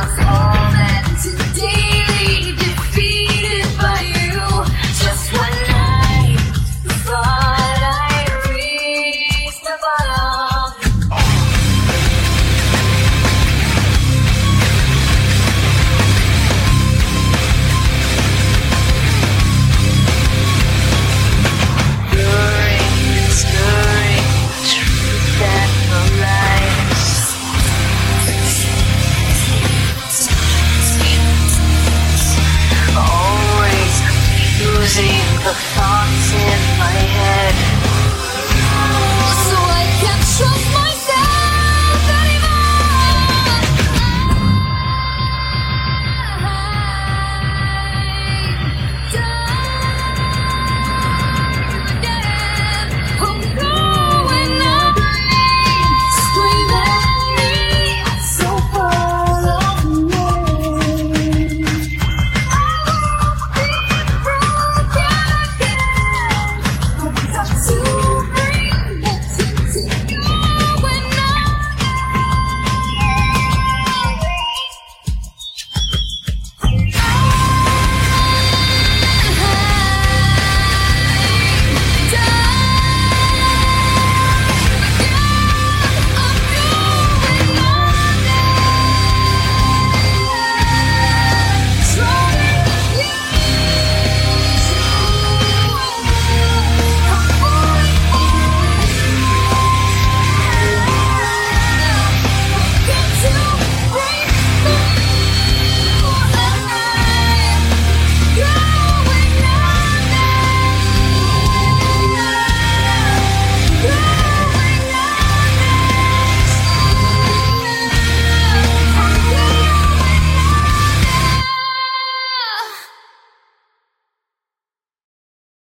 house. the thoughts in